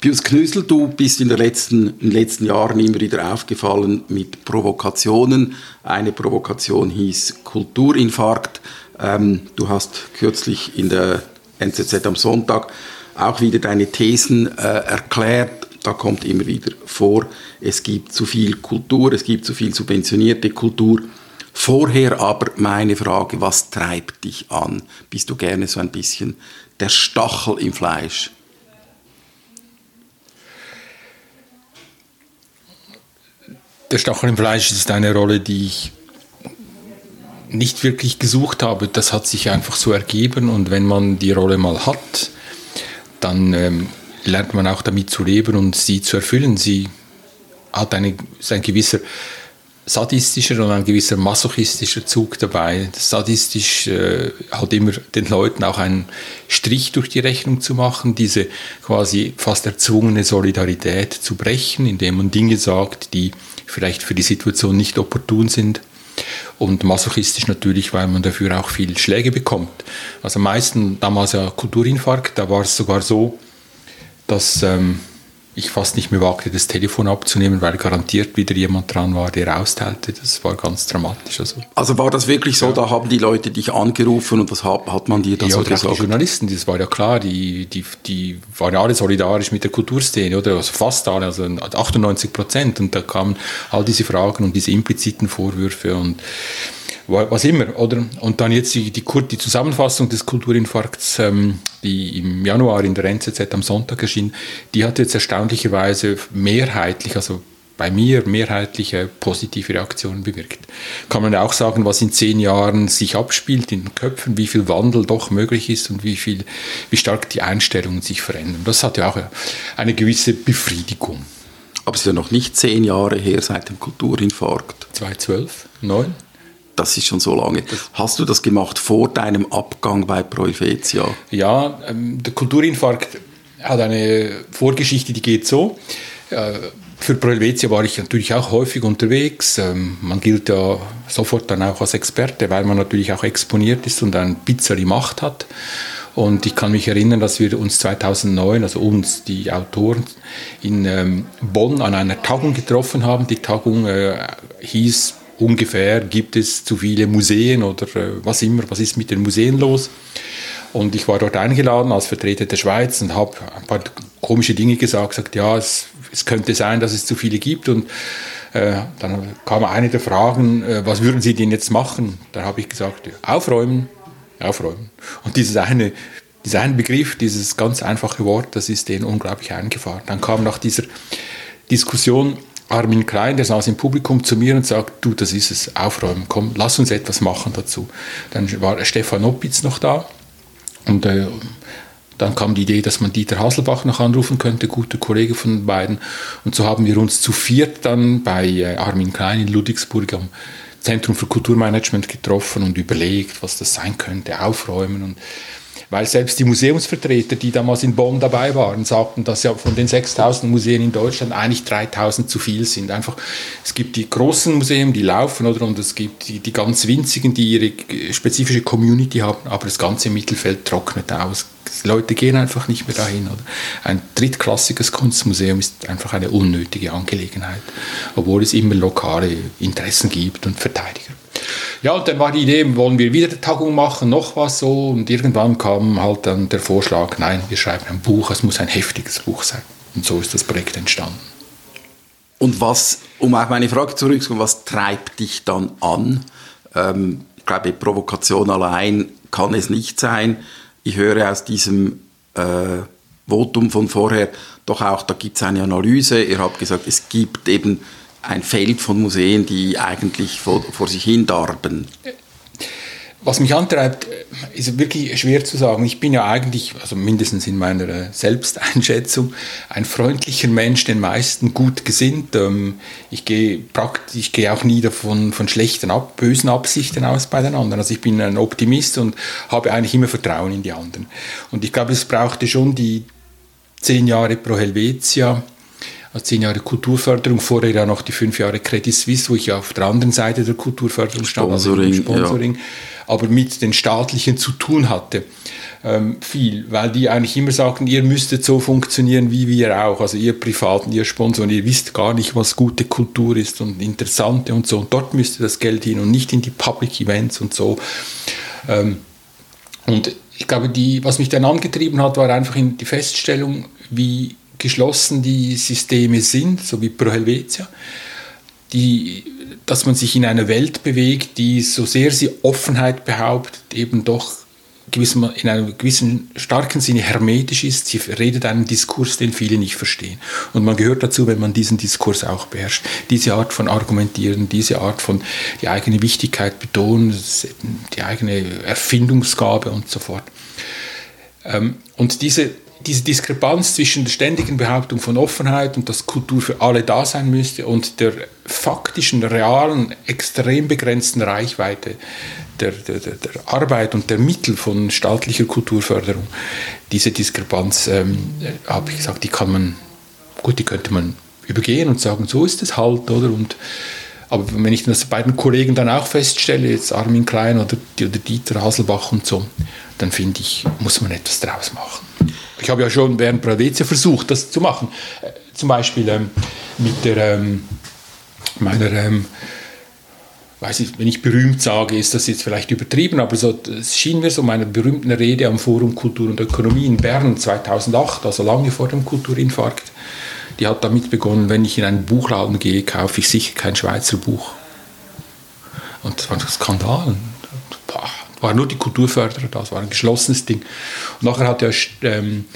Pius Knüssel, du bist in, der letzten, in den letzten Jahren immer wieder aufgefallen mit Provokationen. Eine Provokation hieß Kulturinfarkt. Ähm, du hast kürzlich in der NZZ am Sonntag auch wieder deine Thesen äh, erklärt. Da kommt immer wieder vor, es gibt zu viel Kultur, es gibt zu viel subventionierte Kultur. Vorher aber meine Frage, was treibt dich an? Bist du gerne so ein bisschen der Stachel im Fleisch? Der Stachel im Fleisch ist eine Rolle, die ich nicht wirklich gesucht habe. Das hat sich einfach so ergeben und wenn man die Rolle mal hat, dann ähm, lernt man auch damit zu leben und sie zu erfüllen. Sie hat eine, ist ein gewisser sadistischer und ein gewisser masochistischer Zug dabei. Sadistisch äh, hat immer den Leuten auch einen Strich durch die Rechnung zu machen, diese quasi fast erzwungene Solidarität zu brechen, indem man Dinge sagt, die vielleicht für die Situation nicht opportun sind. Und masochistisch natürlich, weil man dafür auch viel Schläge bekommt. Also am meisten damals ja Kulturinfarkt, da war es sogar so, dass ähm, ich fast nicht mehr wagte, das Telefon abzunehmen, weil garantiert wieder jemand dran war, der austeilte. Das war ganz dramatisch. Also, also war das wirklich so, ja. da haben die Leute dich angerufen und was hat, hat man dir dann ja, so gesagt? Die Journalisten, das war ja klar, die, die, die waren ja alle solidarisch mit der Kulturszene, oder? Also fast alle, also 98 Prozent. Und da kamen all diese Fragen und diese impliziten Vorwürfe und was immer, oder? Und dann jetzt die, die, die Zusammenfassung des Kulturinfarkts, ähm, die im Januar in der NZZ am Sonntag erschien, die hat jetzt erstaunlicherweise mehrheitlich, also bei mir mehrheitliche positive Reaktionen bewirkt. Kann man auch sagen, was in zehn Jahren sich abspielt in den Köpfen, wie viel Wandel doch möglich ist und wie, viel, wie stark die Einstellungen sich verändern. Das hat ja auch eine gewisse Befriedigung. Aber es ist ja noch nicht zehn Jahre her seit dem Kulturinfarkt. 2012, 9? Das ist schon so lange. Hast du das gemacht vor deinem Abgang bei Proivetia? Ja, ähm, der Kulturinfarkt hat eine Vorgeschichte, die geht so. Äh, für Proelvetia war ich natürlich auch häufig unterwegs. Ähm, man gilt ja sofort dann auch als Experte, weil man natürlich auch exponiert ist und ein bisschen Macht hat. Und ich kann mich erinnern, dass wir uns 2009, also uns, die Autoren, in ähm, Bonn an einer Tagung getroffen haben. Die Tagung äh, hieß ungefähr gibt es zu viele Museen oder äh, was immer, was ist mit den Museen los. Und ich war dort eingeladen als Vertreter der Schweiz und habe ein paar komische Dinge gesagt, gesagt, ja, es, es könnte sein, dass es zu viele gibt. Und äh, dann kam eine der Fragen, äh, was würden Sie denn jetzt machen? Da habe ich gesagt, aufräumen, aufräumen. Und dieses eine, dieser eine Begriff, dieses ganz einfache Wort, das ist denen unglaublich eingefahren. Dann kam nach dieser Diskussion Armin Klein, der saß im Publikum zu mir und sagt, du, das ist es, aufräumen, komm, lass uns etwas machen dazu. Dann war Stefan Oppitz noch da und äh, dann kam die Idee, dass man Dieter Haselbach noch anrufen könnte, guter Kollege von den beiden. Und so haben wir uns zu viert dann bei äh, Armin Klein in Ludwigsburg am Zentrum für Kulturmanagement getroffen und überlegt, was das sein könnte, aufräumen und weil selbst die Museumsvertreter, die damals in Bonn dabei waren, sagten, dass ja von den 6000 Museen in Deutschland eigentlich 3000 zu viel sind. Einfach, es gibt die großen Museen, die laufen, oder, und es gibt die, die ganz winzigen, die ihre spezifische Community haben, aber das ganze Mittelfeld trocknet aus. Die Leute gehen einfach nicht mehr dahin. Oder? Ein drittklassiges Kunstmuseum ist einfach eine unnötige Angelegenheit, obwohl es immer lokale Interessen gibt und Verteidiger. Ja, und dann war die Idee, wollen wir wieder eine Tagung machen, noch was so. Und irgendwann kam halt dann der Vorschlag, nein, wir schreiben ein Buch, es muss ein heftiges Buch sein. Und so ist das Projekt entstanden. Und was, um auf meine Frage zurückzukommen, was treibt dich dann an? Ähm, ich glaube, Provokation allein kann es nicht sein. Ich höre aus diesem äh, Votum von vorher doch auch, da gibt es eine Analyse. Ihr habt gesagt, es gibt eben ein Feld von Museen, die eigentlich vor, vor sich hin darben? Was mich antreibt, ist wirklich schwer zu sagen. Ich bin ja eigentlich, also mindestens in meiner Selbsteinschätzung, ein freundlicher Mensch, den meisten gut gesinnt. Ähm, ich gehe praktisch, ich gehe auch nie davon von schlechten, bösen Absichten aus bei den anderen. Also ich bin ein Optimist und habe eigentlich immer Vertrauen in die anderen. Und ich glaube, es brauchte schon die zehn Jahre pro Helvetia, also zehn Jahre Kulturförderung, vorher ja noch die fünf Jahre Credit Suisse, wo ich auf der anderen Seite der Kulturförderung stand, Sponsoring, also Sponsoring, ja. aber mit den staatlichen zu tun hatte. ähm, viel, weil die eigentlich immer sagten, ihr müsstet so funktionieren wie wir auch, also ihr Privaten, ihr Sponsoren, ihr wisst gar nicht, was gute Kultur ist und interessante und so und dort müsste das Geld hin und nicht in die Public Events und so. Ähm, und ich glaube, die, was mich dann angetrieben hat, war einfach die Feststellung, wie geschlossen die Systeme sind, so wie Pro Helvetia, die, dass man sich in einer Welt bewegt, die so sehr sie Offenheit behauptet, eben doch in einem gewissen starken Sinne hermetisch ist. Sie redet einen Diskurs, den viele nicht verstehen. Und man gehört dazu, wenn man diesen Diskurs auch beherrscht. Diese Art von Argumentieren, diese Art von die eigene Wichtigkeit betonen, die eigene Erfindungsgabe und so fort. Ähm, und diese diese Diskrepanz zwischen der ständigen Behauptung von Offenheit und dass Kultur für alle da sein müsste und der faktischen, realen, extrem begrenzten Reichweite der, der, der Arbeit und der Mittel von staatlicher Kulturförderung, diese Diskrepanz, ähm, habe ich gesagt, die kann man, gut, die könnte man übergehen und sagen, so ist es halt, oder? Und, aber wenn ich das bei den Kollegen dann auch feststelle, jetzt Armin Klein oder, oder Dieter Haselbach und so, dann finde ich, muss man etwas draus machen. Ich habe ja schon während Bravezia versucht, das zu machen. Äh, zum Beispiel ähm, mit der, ähm, meiner, ähm, weiß ich, wenn ich berühmt sage, ist das jetzt vielleicht übertrieben, aber so, es schien mir so meiner berühmten Rede am Forum Kultur und Ökonomie in Bern 2008, also lange vor dem Kulturinfarkt, die hat damit begonnen, wenn ich in einen Buchladen gehe, kaufe ich sicher kein Schweizer Buch. Und das war ein Skandal waren nur die Kulturförderer da, es war ein geschlossenes Ding. Und nachher hat ja ähm,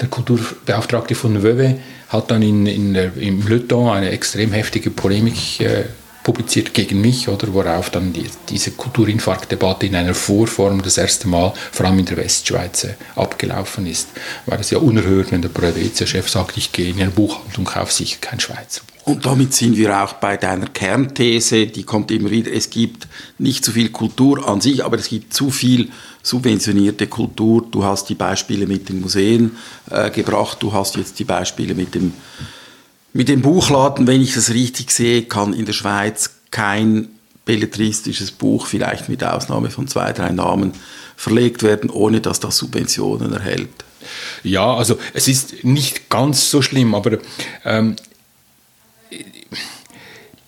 der Kulturbeauftragte von Wöwe hat dann in, in der, im Leuton eine extrem heftige Polemik äh, publiziert gegen mich, oder worauf dann die, diese Kulturinfarktdebatte in einer Vorform das erste Mal, vor allem in der Westschweiz, äh, abgelaufen ist. Weil es ja unerhört, wenn der Proevezia-Chef sagt, ich gehe in eine Buchhandlung, kaufe sicher kein Schweizer Buch. Und damit sind wir auch bei deiner Kernthese, die kommt immer wieder, es gibt nicht zu viel Kultur an sich, aber es gibt zu viel subventionierte Kultur. Du hast die Beispiele mit den Museen äh, gebracht, du hast jetzt die Beispiele mit dem, mit dem Buchladen. Wenn ich das richtig sehe, kann in der Schweiz kein belletristisches Buch, vielleicht mit Ausnahme von zwei, drei Namen, verlegt werden, ohne dass das Subventionen erhält. Ja, also es ist nicht ganz so schlimm, aber ähm,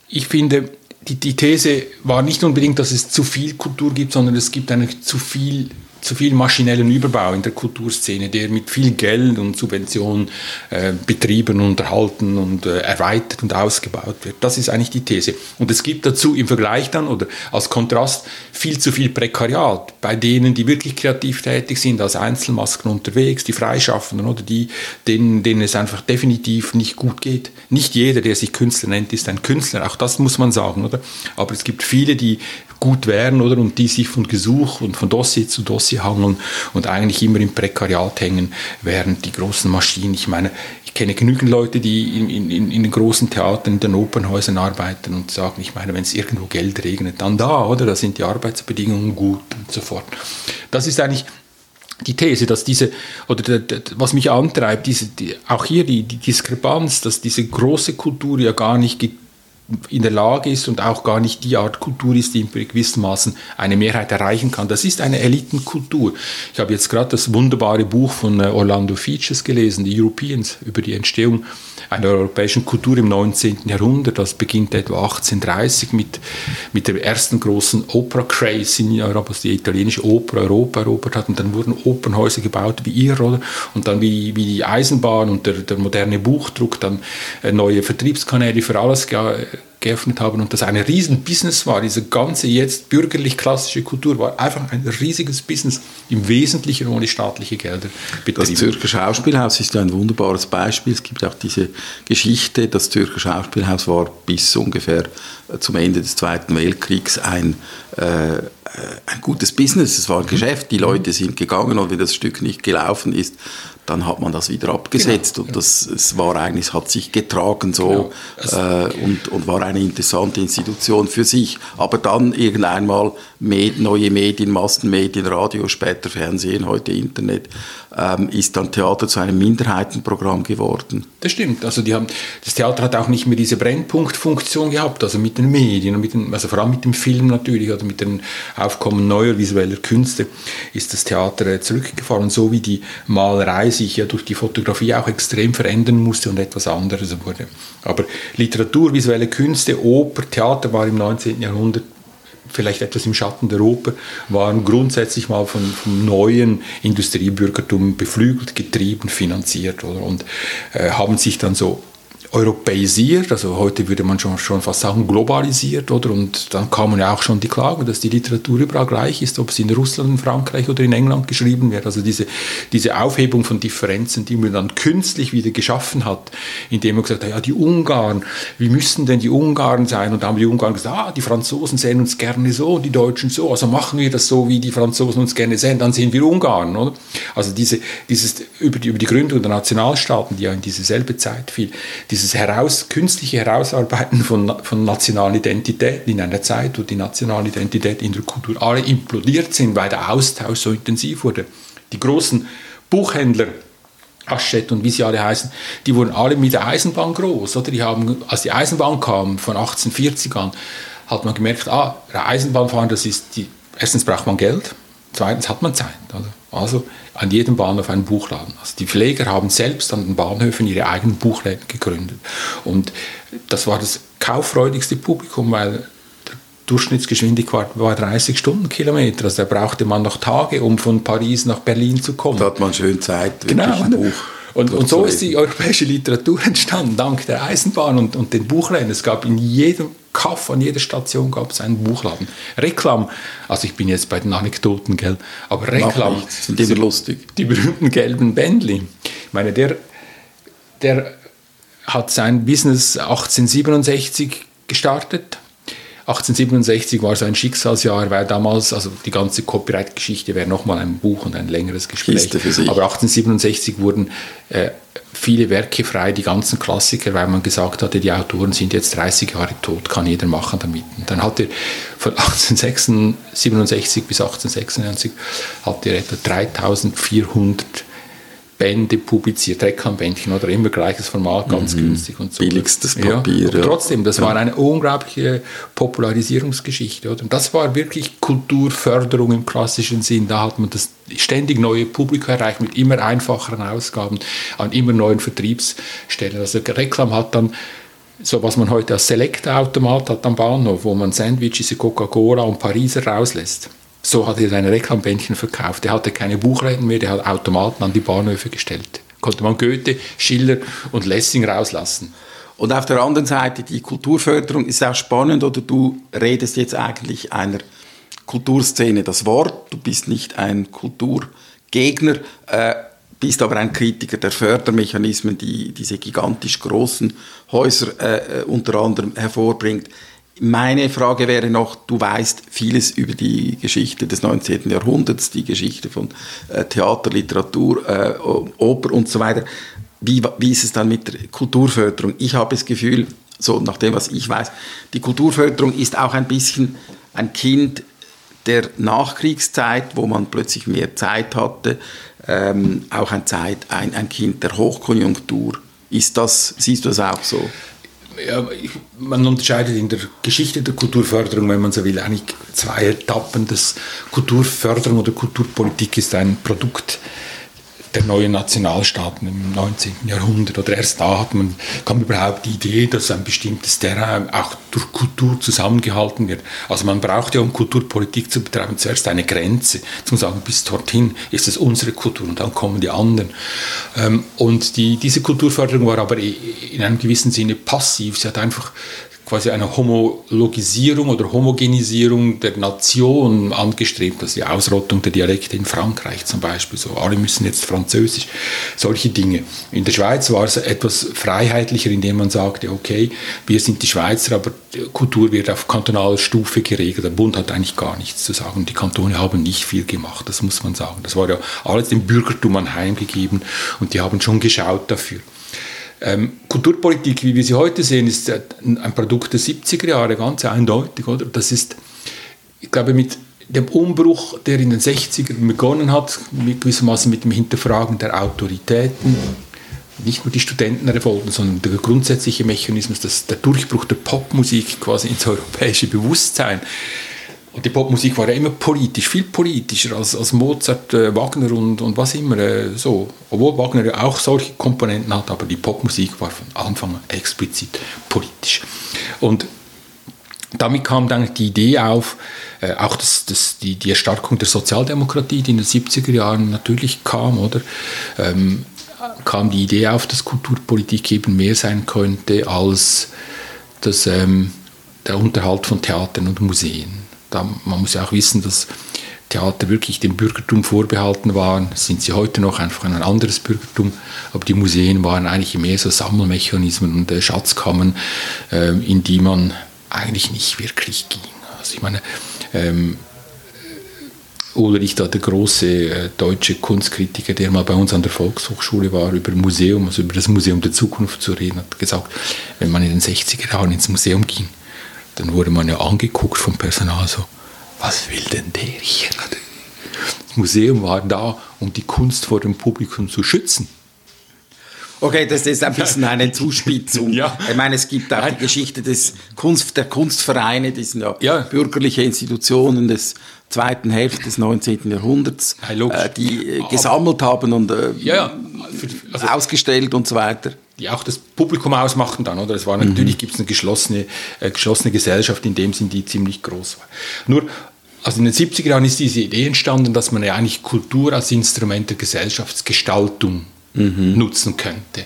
ich finde, die, die These war nicht unbedingt, dass es zu viel Kultur gibt, sondern es gibt eigentlich zu viel zu viel maschinellen Überbau in der Kulturszene, der mit viel Geld und Subventionen äh, betrieben, unterhalten und äh, erweitert und ausgebaut wird. Das ist eigentlich die These. Und es gibt dazu im Vergleich dann oder als Kontrast viel zu viel Prekariat bei denen, die wirklich kreativ tätig sind, als Einzelmasken unterwegs, die Freischaffenden oder die, denen, denen es einfach definitiv nicht gut geht. Nicht jeder, der sich Künstler nennt, ist ein Künstler. Auch das muss man sagen, oder? Aber es gibt viele, die gut wären, oder? Und die sich von Gesuch und von Dossier zu Dossier hangeln und eigentlich immer im Prekariat hängen, während die großen Maschinen, ich meine, ich kenne genügend Leute, die in, in, in den großen Theatern, in den Opernhäusern arbeiten und sagen, ich meine, wenn es irgendwo Geld regnet, dann da, oder? Da sind die Arbeitsbedingungen gut und so fort. Das ist eigentlich die These, dass diese, oder was mich antreibt, diese, die, auch hier die, die Diskrepanz, dass diese große Kultur ja gar nicht in der Lage ist und auch gar nicht die Art Kultur ist, die in gewissem Maßen eine Mehrheit erreichen kann. Das ist eine Elitenkultur. Ich habe jetzt gerade das wunderbare Buch von äh, Orlando Features gelesen, die Europeans, über die Entstehung einer europäischen Kultur im 19. Jahrhundert. Das beginnt etwa 1830 mit, mit der ersten großen Opera-Craze in Europa, was die italienische Oper Europa erobert hat. Und dann wurden Opernhäuser gebaut wie ihr, oder? Und dann wie, wie die Eisenbahn und der, der moderne Buchdruck, dann äh, neue Vertriebskanäle für alles geöffnet haben und das ein riesen Business war. Diese ganze jetzt bürgerlich-klassische Kultur war einfach ein riesiges Business, im Wesentlichen ohne staatliche Gelder betrieben. Das Zürcher Schauspielhaus ist ein wunderbares Beispiel. Es gibt auch diese Geschichte, das Zürcher Schauspielhaus war bis ungefähr äh, zum Ende des Zweiten Weltkriegs ein, äh, ein gutes Business. Es war ein Geschäft, die Leute sind gegangen und wenn das Stück nicht gelaufen ist, dann hat man das wieder abgesetzt Genau, und das es war eigentlich, es hat sich getragen so Genau. äh, und, und war eine interessante Institution für sich. Aber dann irgendeinmal Med, neue Medien, Massenmedien, Radio, später Fernsehen, heute Internet, ähm, ist dann Theater zu einem Minderheitenprogramm geworden. Das stimmt. Also die haben, das Theater hat auch nicht mehr diese Brennpunktfunktion gehabt, also mit den Medien, mit den, also vor allem mit dem Film natürlich oder mit dem Aufkommen neuer visueller Künste ist das Theater äh, zurückgefahren. So wie die Malerei sich ja durch die Fotografie auch extrem verändern musste und etwas anderes wurde. Aber Literatur, visuelle Künste, Oper, Theater war im 19. Jahrhundert vielleicht etwas im Schatten der Oper, waren grundsätzlich mal von, vom neuen Industriebürgertum beflügelt, getrieben, finanziert oder? und äh, haben sich dann so europäisiert, also heute würde man schon, schon fast sagen globalisiert, oder? Und dann kamen ja auch schon die Klagen, dass die Literatur überall gleich ist, ob es in Russland, in Frankreich oder in England geschrieben wird. Also diese, diese Aufhebung von Differenzen, die man dann künstlich wieder geschaffen hat, indem man gesagt hat, ja, die Ungarn, wie müssten denn die Ungarn sein? Und da haben die Ungarn gesagt, ah, die Franzosen sehen uns gerne so, die Deutschen so, also machen wir das so, wie die Franzosen uns gerne sehen, dann sind wir Ungarn, oder? Also diese, dieses, über die, über die Gründung der Nationalstaaten, die ja in diese selbe Zeit fiel, dieses heraus, künstliche Herausarbeiten von, von nationalen Identitäten in einer Zeit, wo die nationale Identität in der Kultur alle implodiert sind, weil der Austausch so intensiv wurde. Die großen Buchhändler, Aschett und wie sie alle heißen, die wurden alle mit der Eisenbahn groß. Oder? Die haben, als die Eisenbahn kam, von 1840 an, hat man gemerkt, ah, Eisenbahnfahren, das ist die, erstens braucht man Geld, zweitens hat man Zeit. Oder? Also an jedem Bahnhof einen Buchladen. Also die Pfleger haben selbst an den Bahnhöfen ihre eigenen Buchläden gegründet. Und das war das kauffreudigste Publikum, weil der Durchschnittsgeschwindigkeit war 30 Stundenkilometer. Also da brauchte man noch Tage, um von Paris nach Berlin zu kommen. Da hat man schön Zeit, genau. ein Buch und, und so ist die europäische Literatur entstanden, dank der Eisenbahn und, und den Buchläden. Es gab in jedem Kaff, an jeder Station gab es einen Buchladen. Reklam, also ich bin jetzt bei den Anekdoten, gell, aber Reklam immer lustig. Die berühmten gelben Bändli. Ich meine, der, der hat sein Business 1867 gestartet. 1867 war so ein Schicksalsjahr, weil damals, also die ganze Copyright-Geschichte wäre nochmal ein Buch und ein längeres Gespräch. Aber 1867 wurden äh, viele Werke frei, die ganzen Klassiker, weil man gesagt hatte, die Autoren sind jetzt 30 Jahre tot, kann jeder machen damit. Und dann hat er von 1867 bis 1896 hat er etwa 3400 Bände publiziert, Reklambändchen oder immer gleiches Format, ganz mhm. günstig und so. Billigstes Papier. Ja, trotzdem, das ja. war eine unglaubliche Popularisierungsgeschichte. Oder? Und das war wirklich Kulturförderung im klassischen Sinn. Da hat man das ständig neue Publikum erreicht mit immer einfacheren Ausgaben an immer neuen Vertriebsstellen. Also Reklam hat dann so was man heute als Select-Automat hat am Bahnhof, wo man Sandwiches, Coca-Cola und Pariser rauslässt. So hat er seine Reklambändchen verkauft. Er hatte keine Buchläden mehr, der hat Automaten an die Bahnhöfe gestellt. Konnte man Goethe, Schiller und Lessing rauslassen. Und auf der anderen Seite die Kulturförderung ist auch spannend, oder du redest jetzt eigentlich einer Kulturszene das Wort, du bist nicht ein Kulturgegner, äh, bist aber ein Kritiker der Fördermechanismen, die diese gigantisch großen Häuser äh, unter anderem hervorbringt. Meine Frage wäre noch, du weißt vieles über die Geschichte des 19. Jahrhunderts, die Geschichte von äh, Theater, Literatur, äh, Oper und so weiter. Wie, wie ist es dann mit der Kulturförderung? Ich habe das Gefühl, so nach dem, was ich weiß, die Kulturförderung ist auch ein bisschen ein Kind der Nachkriegszeit, wo man plötzlich mehr Zeit hatte, ähm, auch ein, Zeit, ein, ein Kind der Hochkonjunktur. Ist das, siehst du das auch so? Ja, man unterscheidet in der Geschichte der Kulturförderung, wenn man so will, eigentlich zwei Etappen. Das Kulturförderung oder Kulturpolitik ist ein Produkt der neuen Nationalstaaten im 19. Jahrhundert oder erst da hat man, kam überhaupt die Idee, dass ein bestimmtes Terrain auch durch Kultur zusammengehalten wird. Also man braucht ja, um Kulturpolitik zu betreiben, zuerst eine Grenze, zum sagen, bis dorthin ist es unsere Kultur und dann kommen die anderen. Ähm, und die, diese Kulturförderung war aber in einem gewissen Sinne passiv. Sie hat einfach quasi eine Homologisierung oder Homogenisierung der Nation angestrebt, also die Ausrottung der Dialekte in Frankreich zum Beispiel, so alle müssen jetzt Französisch, solche Dinge. In der Schweiz war es etwas freiheitlicher, indem man sagte, okay, wir sind die Schweizer, aber Kultur wird auf kantonaler Stufe geregelt. Der Bund hat eigentlich gar nichts zu sagen. Die Kantone haben nicht viel gemacht, das muss man sagen. Das war ja alles dem Bürgertum anheimgegeben und die haben schon geschaut dafür. Ähm, Kulturpolitik, wie wir sie heute sehen, ist ein Produkt der 70er Jahre, ganz eindeutig. Oder? Das ist, ich glaube, mit dem Umbruch, der in den 60ern begonnen hat, mit gewissermaßen mit dem Hinterfragen der Autoritäten, nicht nur die Studentenrevolten, sondern der grundsätzliche Mechanismus, dass der Durchbruch der Popmusik quasi ins europäische Bewusstsein und die Popmusik war ja immer politisch, viel politischer als, als Mozart, äh, Wagner und, und was immer äh, so. Obwohl Wagner ja auch solche Komponenten hat, aber die Popmusik war von Anfang an explizit politisch. Und damit kam dann die Idee auf, äh, auch das, das, die, die Erstarkung der Sozialdemokratie, die in den 70er Jahren natürlich kam, oder? Ähm, kam die Idee auf, dass Kulturpolitik eben mehr sein könnte als das, ähm, der Unterhalt von Theatern und Museen. Da, man muss ja auch wissen, dass Theater wirklich dem Bürgertum vorbehalten waren, sind sie heute noch einfach ein anderes Bürgertum, aber die Museen waren eigentlich mehr so Sammelmechanismen und äh, Schatzkammern, äh, in die man eigentlich nicht wirklich ging. Also ich meine, ähm, Ulrich, da der große äh, deutsche Kunstkritiker, der mal bei uns an der Volkshochschule war, über Museum, also über das Museum der Zukunft zu reden, hat gesagt, wenn man in den 60er Jahren ins Museum ging, dann wurde man ja angeguckt vom Personal so, was will denn der hier? Das Museum war da, um die Kunst vor dem Publikum zu schützen. Okay, das ist ein bisschen eine Zuspitzung. ja. Ich meine, es gibt auch Nein. die Geschichte des Kunst, der Kunstvereine, die sind ja, ja, bürgerliche Institutionen des zweiten Hälfte des 19. Jahrhunderts, äh, die äh, gesammelt haben und äh, ja, also, ausgestellt und so weiter die auch das Publikum ausmachen dann, oder? Es war natürlich, mhm. gibt es eine geschlossene, äh, geschlossene Gesellschaft, in dem Sinn, die ziemlich groß war. Nur, also in den 70er Jahren ist diese Idee entstanden, dass man ja eigentlich Kultur als Instrument der Gesellschaftsgestaltung mhm. nutzen könnte.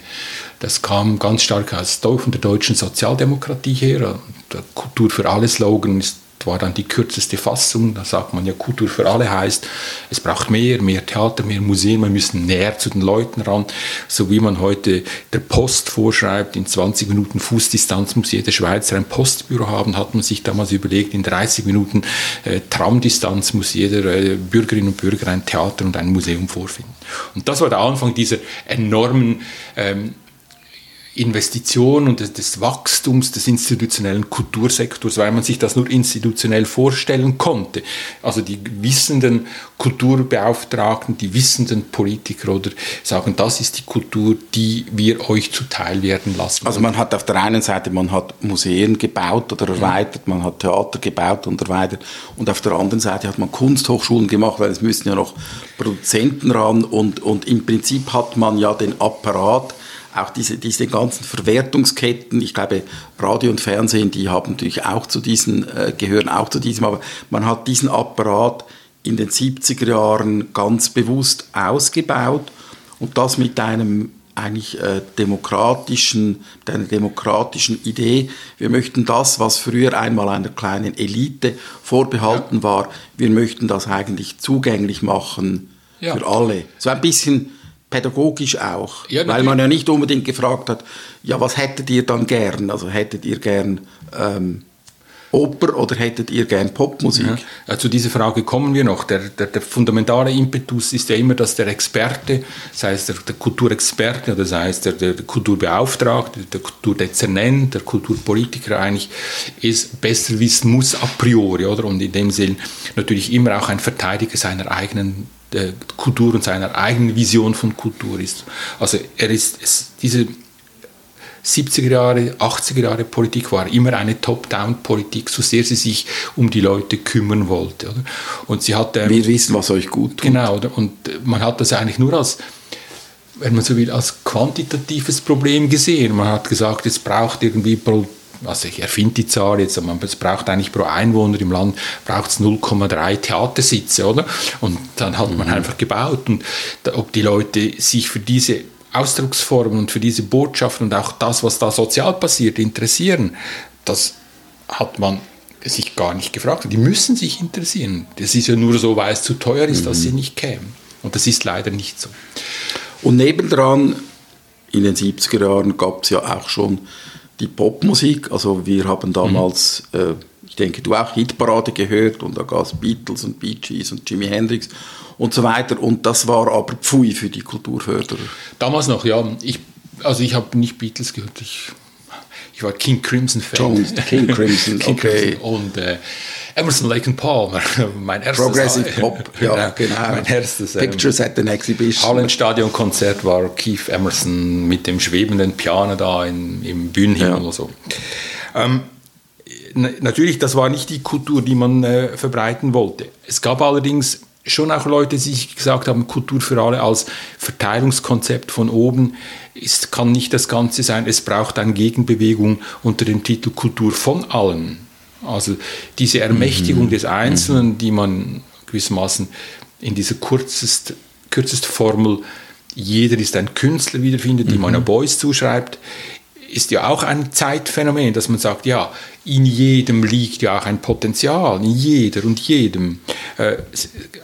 Das kam ganz stark aus von der deutschen Sozialdemokratie her. Der Kultur für alle Slogan ist war dann die kürzeste Fassung. Da sagt man ja, Kultur für alle heißt, es braucht mehr, mehr Theater, mehr Museen, wir müssen näher zu den Leuten ran. So wie man heute der Post vorschreibt, in 20 Minuten Fußdistanz muss jeder Schweizer ein Postbüro haben, hat man sich damals überlegt, in 30 Minuten äh, Tramdistanz muss jeder äh, Bürgerin und Bürger ein Theater und ein Museum vorfinden. Und das war der Anfang dieser enormen ähm, Investition und des, Wachstums des institutionellen Kultursektors, weil man sich das nur institutionell vorstellen konnte. Also die wissenden Kulturbeauftragten, die wissenden Politiker oder sagen, das ist die Kultur, die wir euch zuteil werden lassen. Also man hat auf der einen Seite, man hat Museen gebaut oder erweitert, man hat Theater gebaut und erweitert und auf der anderen Seite hat man Kunsthochschulen gemacht, weil es müssen ja noch Produzenten ran und, und im Prinzip hat man ja den Apparat, auch diese, diese ganzen Verwertungsketten, ich glaube, Radio und Fernsehen, die haben natürlich auch zu diesen, äh, gehören auch zu diesem, aber man hat diesen Apparat in den 70er Jahren ganz bewusst ausgebaut und das mit einem eigentlich äh, demokratischen, mit einer demokratischen Idee. Wir möchten das, was früher einmal einer kleinen Elite vorbehalten ja. war, wir möchten das eigentlich zugänglich machen ja. für alle. So ein bisschen pädagogisch auch, ja, weil man ja nicht unbedingt gefragt hat, ja, was hättet ihr dann gern? Also hättet ihr gern ähm, Oper oder hättet ihr gern Popmusik? Ja, äh, zu dieser Frage kommen wir noch. Der, der, der, fundamentale Impetus ist ja immer, dass der Experte, sei es der, der Kulturexperte oder sei es der, der, Kulturbeauftragte, der Kulturdezernent, der Kulturpolitiker eigentlich, es besser wissen muss a priori, oder? Und in dem Sinn natürlich immer auch ein Verteidiger seiner eigenen der Kultur und seiner eigenen Vision von Kultur ist. Also er ist, es, diese 70er Jahre, 80er Jahre Politik war immer eine Top-Down-Politik, so sehr sie sich um die Leute kümmern wollte. Oder? Und sie hat, ähm, Wir wissen, was euch gut tut. Genau, oder? und man hat das eigentlich nur als, wenn man so will, als quantitatives Problem gesehen. Man hat gesagt, es braucht irgendwie pro also ich erfinde die Zahl jetzt, aber es braucht eigentlich pro Einwohner im Land braucht es 0,3 Theatersitze, oder? Und dann hat man mhm. einfach gebaut und ob die Leute sich für diese Ausdrucksformen und für diese Botschaften und auch das, was da sozial passiert, interessieren, das hat man sich gar nicht gefragt. Die müssen sich interessieren. Das ist ja nur so, weil es zu teuer ist, mhm. dass sie nicht kämen. Und das ist leider nicht so. Und nebendran, in den 70er Jahren gab es ja auch schon die Popmusik. Also wir haben damals, mhm. äh, ich denke, du auch Hitparade gehört und da gab es Beatles und Bee Gees und Jimi Hendrix und so weiter. Und das war aber Pfui für die Kulturförderer. Damals noch, ja. Ich, also ich habe nicht Beatles gehört. Ich ich war King Crimson Fan. King Crimson, King okay. Crimson. Und äh, Emerson, Lake and Palmer, mein erstes... Progressive Pop, ja, genau. Mein erstes... Ähm, Pictures at an Exhibition. Hallenstadion-Konzert war Keith Emerson mit dem schwebenden Piano da in, im Bühnenhimmel ja. oder so. Ähm, natürlich, das war nicht die Kultur, die man äh, verbreiten wollte. Es gab allerdings schon auch Leute, die sich gesagt haben, Kultur für alle als Verteilungskonzept von oben ist, kann nicht das Ganze sein. Es braucht eine Gegenbewegung unter dem Titel Kultur von allen. Also diese Ermächtigung mhm. des Einzelnen, mhm. die man gewissermaßen in dieser kürzest, kürzest Formel, jeder ist ein Künstler wiederfindet, die mhm. man ja Boys zuschreibt, ist ja auch ein Zeitphänomen, dass man sagt, ja, in jedem liegt ja auch ein Potenzial, in jeder und jedem. Äh,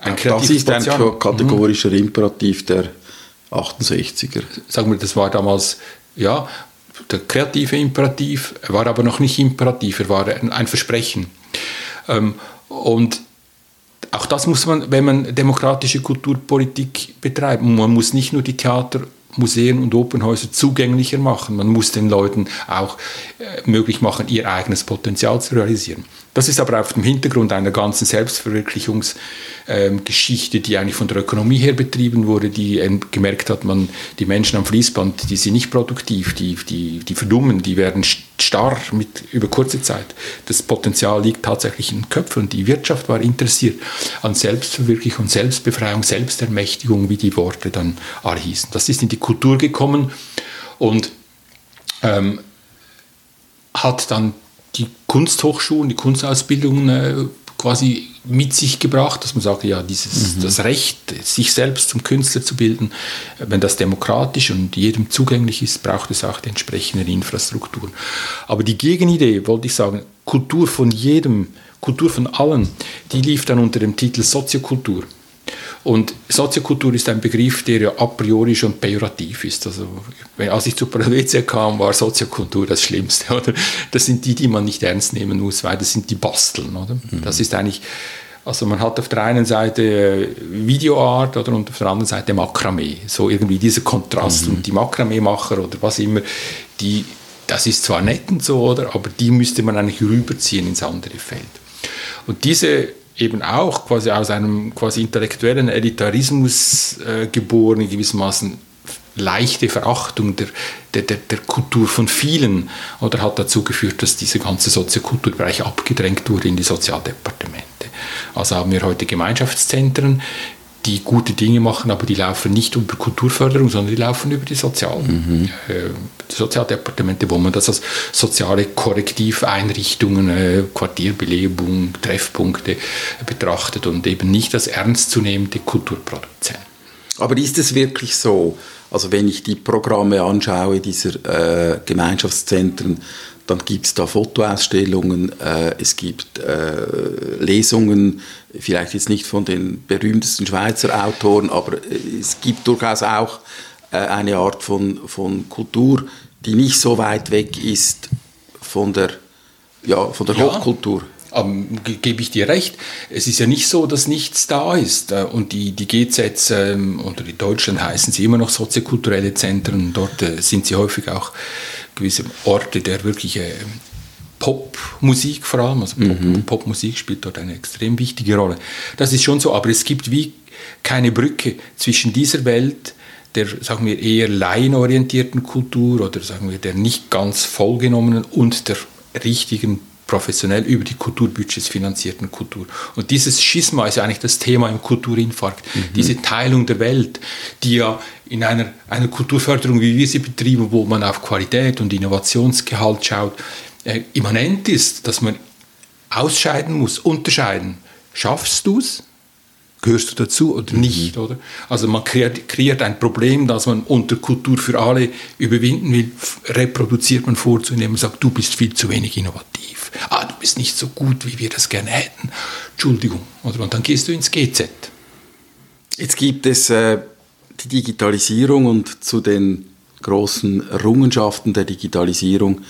ein das ist ein kategorischer mhm. Imperativ der 68er. Sagen wir, das war damals, ja, der kreative Imperativ, er war aber noch nicht Imperativ, er war ein, Versprechen. Ähm, und auch das muss man, wenn man demokratische Kulturpolitik betreibt, man muss nicht nur die Theater Museen und Opernhäuser zugänglicher machen. Man muss den Leuten auch äh, möglich machen, ihr eigenes Potenzial zu realisieren. Das ist aber auf dem Hintergrund einer ganzen Selbstverwirklichungsgeschichte, die eigentlich von der Ökonomie her betrieben wurde, die ähm, gemerkt hat, man, die Menschen am Fließband, die sind nicht produktiv, die, die, die verdummen, die werden starr mit, über kurze Zeit. Das Potenzial liegt tatsächlich in den Köpfen und die Wirtschaft war interessiert an Selbstverwirklichung, Selbstbefreiung, Selbstermächtigung, wie die Worte dann alle hießen. Das ist in die Kultur gekommen und ähm, hat dann Kunsthochschulen, die Kunstausbildungen äh, quasi mit sich gebracht, dass man sagt, ja, dieses, mhm. das Recht, sich selbst zum Künstler zu bilden, wenn das demokratisch und jedem zugänglich ist, braucht es auch die entsprechende Infrastruktur. Aber die Gegenidee, wollte ich sagen, Kultur von jedem, Kultur von allen, die lief dann unter dem Titel Soziokultur. Und Soziokultur ist ein Begriff, der ja a priori schon pejorativ ist. Also, als ich zu Helvetia kam, war Soziokultur das Schlimmste. Oder? Das sind die, die man nicht ernst nehmen muss, weil das sind die Basteln. Oder? Mhm. Das ist eigentlich, also man hat auf der einen Seite Videoart oder und auf der anderen Seite Makramee. So irgendwie dieser Kontrast. Mhm. Und die Makramee-Macher oder was immer, die, das ist zwar nett und so, oder, aber die müsste man eigentlich rüberziehen ins andere Feld. Und diese eben auch quasi aus einem quasi intellektuellen Elitarismus äh, geboren, gewissermaßen leichte Verachtung der, der, der, der, Kultur von vielen oder hat dazu geführt, dass dieser ganze Soziokulturbereich abgedrängt wurde in die Sozialdepartemente. Also haben wir heute Gemeinschaftszentren, die gute Dinge machen, aber die laufen nicht über Kulturförderung, sondern die laufen über die Sozialen. Mhm. Äh, die Sozialdepartemente, wo man das als soziale Korrektiveinrichtungen, äh, Quartierbelebung, Treffpunkte betrachtet und eben nicht als ernstzunehmende Kulturproduzenten. Aber ist es wirklich so? Also wenn ich die Programme anschaue dieser äh, Gemeinschaftszentren, dann gibt es da Fotoausstellungen, äh, es gibt äh, Lesungen, vielleicht jetzt nicht von den berühmtesten Schweizer Autoren, aber äh, es gibt durchaus auch äh, eine Art von, von Kultur, die nicht so weit weg ist von der, ja, von der ja. Hochkultur. Ähm, gebe ich dir recht. Es ist ja nicht so, dass nichts da ist. Äh, und die, die GZs, ähm, oder in Deutschland heißen sie immer noch soziokulturelle Zentren. Dort äh, sind sie häufig auch gewisse Orte der wirklich äh, Popmusik vor allem, also Pop, mhm. Popmusik spielt dort eine extrem wichtige Rolle. Das ist schon so, aber es gibt wie keine Brücke zwischen dieser Welt, der, sagen wir, eher laienorientierten Kultur oder sagen wir, der nicht ganz vollgenommenen und der richtigen professionell über die Kulturbudgets finanzierten Kultur. Und dieses Schisma ist eigentlich das Thema im Kulturinfarkt. Mhm. Diese Teilung der Welt, die ja in einer, einer Kulturförderung, wie wir sie betrieben, wo man auf Qualität und Innovationsgehalt schaut, äh, immanent ist, dass man ausscheiden muss, unterscheiden. Schaffst du es? Gehörst du dazu oder nicht, oder? Also man kreiert, kreiert, ein Problem, das man unter Kultur für alle überwinden will, reproduziert man vorzunehmen und sagt, du bist viel zu wenig innovativ. Ah, du bist nicht so gut, wie wir das gerne hätten. Entschuldigung, oder? Und dann gehst du ins GZ. Jetzt gibt es äh, die Digitalisierung und zu den großen Errungenschaften der Digitalisierung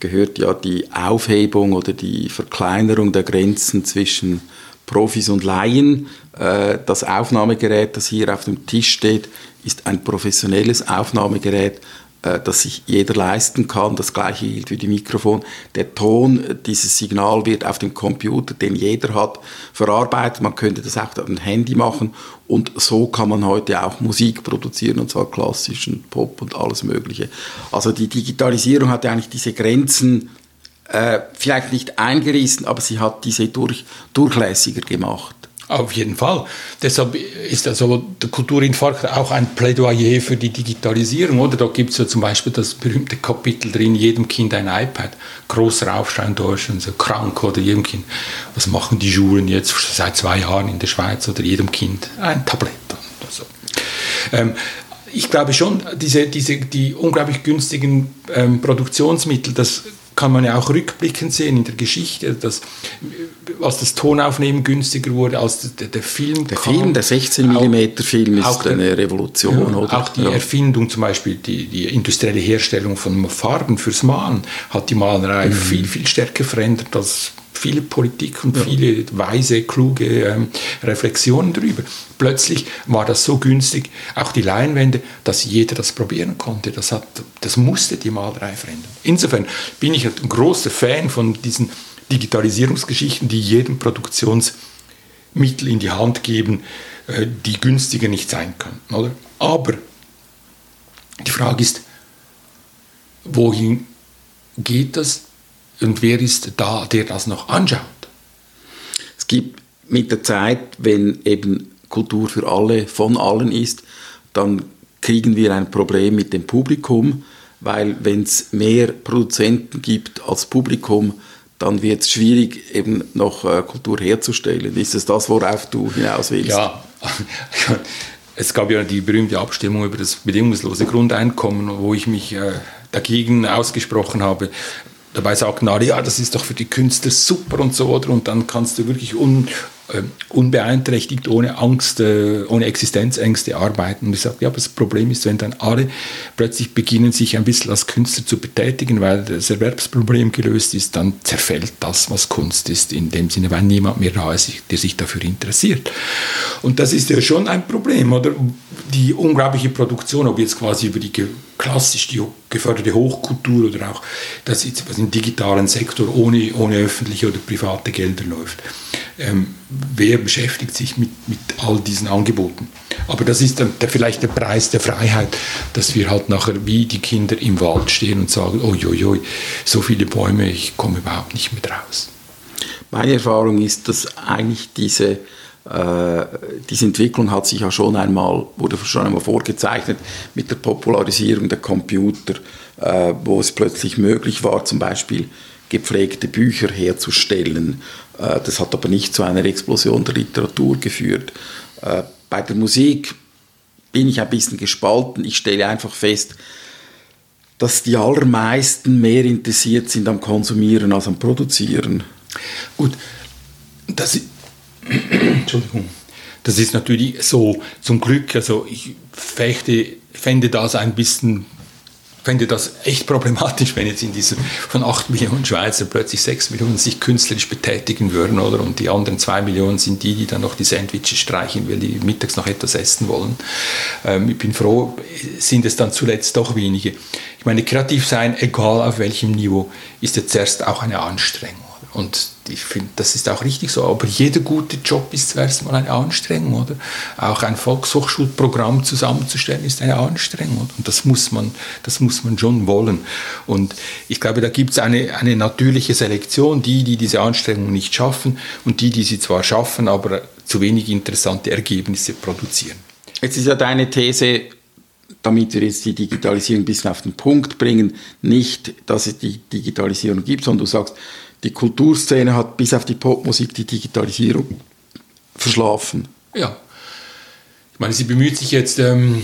gehört ja die Aufhebung oder die Verkleinerung der Grenzen zwischen Profis und Laien. Äh, das Aufnahmegerät, das hier auf dem Tisch steht, ist ein professionelles Aufnahmegerät, äh, das sich jeder leisten kann. Das gleiche gilt für die Mikrofon. Der Ton, dieses Signal wird auf dem Computer, den jeder hat, verarbeitet. Man könnte das auch auf dem Handy machen und so kann man heute auch Musik produzieren und zwar klassischen Pop und alles Mögliche. Also die Digitalisierung hat eigentlich diese Grenzen äh, vielleicht nicht eingerissen, aber sie hat diese durch, durchlässiger gemacht. Auf jeden Fall. Deshalb ist also der Kulturinfarkt auch ein Plädoyer für die Digitalisierung, oder? Da gibt es ja zum Beispiel das berühmte Kapitel drin, jedem Kind ein iPad. Großer Aufschrei in Deutschland, so krank oder jedem Kind. Was machen die Schulen jetzt seit zwei Jahren in der Schweiz oder jedem Kind ein Tablet? Also. Ähm, ich glaube schon, diese, diese, die unglaublich günstigen ähm, Produktionsmittel, das kann man ja auch rückblickend sehen in der Geschichte, dass als das Tonaufnehmen günstiger wurde, als der, der Film Der kam, Film, der 16 mm Film ist auch, eine Revolution. Ja, oder? Auch die ja. Erfindung, zum Beispiel die, die industrielle Herstellung von Farben fürs Malen, hat die Malerei mhm. viel, viel stärker verändert als viele Politik und ja. viele weise, kluge ähm, Reflexionen darüber. Plötzlich war das so günstig, auch die Leinwände, dass jeder das probieren konnte. Das, hat, das musste die Malerei verändern. Insofern bin ich ein großer Fan von diesen Digitalisierungsgeschichten, die jedem Produktionsmittel in die Hand geben, äh, die günstiger nicht sein können. Oder? Aber die Frage ist, wohin geht das und wer ist da, der das noch anschaut? Es gibt mit der Zeit, wenn eben Kultur für alle von allen ist, dann kriegen wir ein Problem mit dem Publikum, weil wenn es mehr Produzenten gibt als Publikum, dann wird es schwierig, eben noch äh, Kultur herzustellen. Ist es das, worauf du hinaus willst? Ja, es gab ja die berühmte Abstimmung über das bedingungslose Grundeinkommen, wo ich mich äh, dagegen ausgesprochen habe. Dabei sagten alle, ja, das ist doch für die Künstler super und so, oder? Und dann kannst du wirklich un, unbeeinträchtigt, ohne Angst, äh, ohne Existenzängste arbeiten. Und ich sage, ja, aber das Problem ist, wenn dann alle plötzlich beginnen, sich ein bisschen als Künstler zu betätigen, weil das Erwerbsproblem gelöst ist, dann zerfällt das, was Kunst ist, in dem Sinne, weil niemand mehr da ist, der sich dafür interessiert. Und das ist ja schon ein Problem, oder? Die unglaubliche Produktion, ob jetzt quasi über die klassisch die geförderte Hochkultur oder auch das was im digitalen Sektor ohne, ohne öffentliche oder private Gelder läuft. Ähm, wer beschäftigt sich mit, mit all diesen Angeboten? Aber das ist dann der, vielleicht der Preis der Freiheit, dass wir halt nachher wie die Kinder im Wald stehen und sagen, oi, so viele Bäume, ich komme überhaupt nicht mehr raus. Meine Erfahrung ist, dass eigentlich diese äh, diese Entwicklung hat sich ja schon einmal, wurde schon einmal vorgezeichnet mit der Popularisierung der Computer, äh, wo es plötzlich möglich war, zum Beispiel gepflegte Bücher herzustellen. Äh, das hat aber nicht zu einer Explosion der Literatur geführt. Bei der Musik bin ich ein bisschen gespalten. Ich stelle einfach fest, dass die allermeisten mehr interessiert sind am Konsumieren als am Produzieren. Gut, das, Entschuldigung. Das ist natürlich so, zum Glück, also ich fechte, fände das ein bisschen, fände das echt problematisch, wenn jetzt in diesen von 8 Millionen Schweizer plötzlich 6 Millionen sich künstlerisch betätigen würden, oder? Und die anderen 2 Millionen sind die, die dann noch die Sandwiches streichen, weil die mittags noch etwas essen wollen. Ähm, ich bin froh, sind es dann zuletzt doch wenige. Ich meine, kreativ sein, egal auf welchem Niveau, ist jetzt erst auch eine Anstrengung. Und ich finde, das ist auch richtig so. Aber jeder gute Job ist zuerst mal eine Anstrengung, oder? Auch ein Volkshochschulprogramm zusammenzustellen ist eine Anstrengung. Und das muss man, das muss man schon wollen. Und ich glaube, da gibt es eine, eine natürliche Selektion, die, die diese Anstrengung nicht schaffen und die, die sie zwar schaffen, aber zu wenig interessante Ergebnisse produzieren. Jetzt ist ja deine These, damit wir jetzt die Digitalisierung ein bisschen auf den Punkt bringen, nicht, dass es die Digitalisierung gibt, sondern du sagst, die Kulturszene hat bis auf die Popmusik die Digitalisierung verschlafen. Ja. Ich meine, sie bemüht sich jetzt, ähm,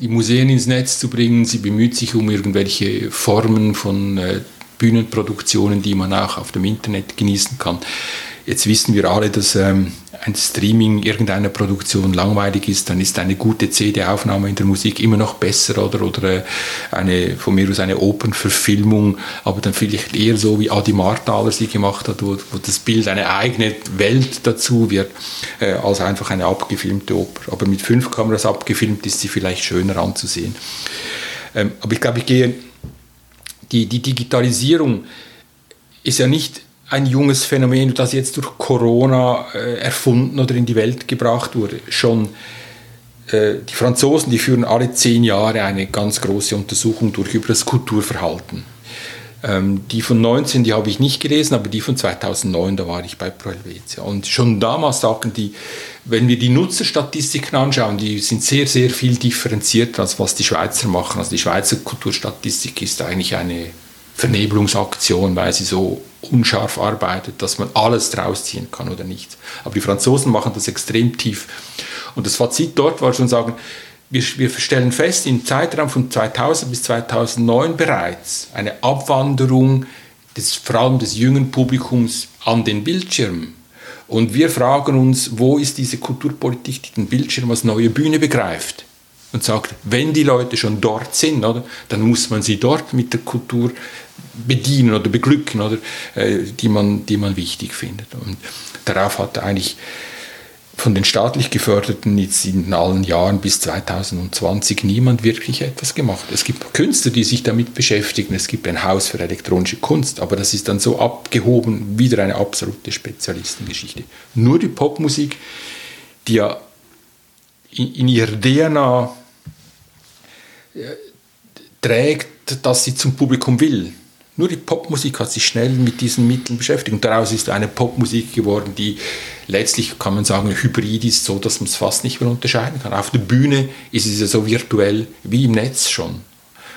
die Museen ins Netz zu bringen. Sie bemüht sich um irgendwelche Formen von äh, Bühnenproduktionen, die man auch auf dem Internet genießen kann. Jetzt wissen wir alle, dass ähm, ein Streaming irgendeiner Produktion langweilig ist, dann ist eine gute CD-Aufnahme in der Musik immer noch besser oder, oder äh, eine, von mir aus eine Opernverfilmung, aber dann vielleicht eher so, wie Adi Marthaler sie gemacht hat, wo, wo das Bild eine eigene Welt dazu wird, äh, als einfach eine abgefilmte Oper. Aber mit fünf Kameras abgefilmt ist sie vielleicht schöner anzusehen. Ähm, aber ich glaube, ich gehe, die, die Digitalisierung ist ja nicht ein junges Phänomen, das jetzt durch Corona äh, erfunden oder in die Welt gebracht wurde. Schon äh, die Franzosen, die führen alle zehn Jahre eine ganz große Untersuchung durch über das Kulturverhalten. Ähm, die von 19, die habe ich nicht gelesen, aber die von 2009, da war ich bei Pro Helvetia. Und schon damals sagten die, wenn wir die Nutzerstatistiken anschauen, die sind sehr, sehr viel differenzierter als was die Schweizer machen. Also die Schweizer Kulturstatistik ist eigentlich eine Vernebelungsaktion, weil sie so unscharf arbeitet, dass man alles draus ziehen kann oder nichts. Aber die Franzosen machen das extrem tief. Und das Fazit dort war schon sagen, wir, wir stellen fest, im Zeitraum von 2000 bis 2009 bereits eine Abwanderung des, vor allem des jungen Publikums an den Bildschirm. Und wir fragen uns, wo ist diese Kulturpolitik, die den Bildschirm als neue Bühne begreift? Und sagt, wenn die Leute schon dort sind, oder, dann muss man sie dort mit der Kultur bedienen oder beglücken, oder, äh, die, man, die man wichtig findet. Und darauf hat eigentlich von den staatlich geförderten jetzt in allen Jahren bis 2020 niemand wirklich etwas gemacht. Es gibt Künstler, die sich damit beschäftigen. Es gibt ein Haus für elektronische Kunst, aber das ist dann so abgehoben, wieder eine absolute Spezialistengeschichte. Nur die Popmusik, die ja in, in ihrer DNA trägt, dass sie zum Publikum will. Nur die Popmusik hat sich schnell mit diesen Mitteln beschäftigt und daraus ist eine Popmusik geworden, die letztlich, kann man sagen, hybrid ist, so dass man es fast nicht mehr unterscheiden kann. Auf der Bühne ist es ja so virtuell wie im Netz schon.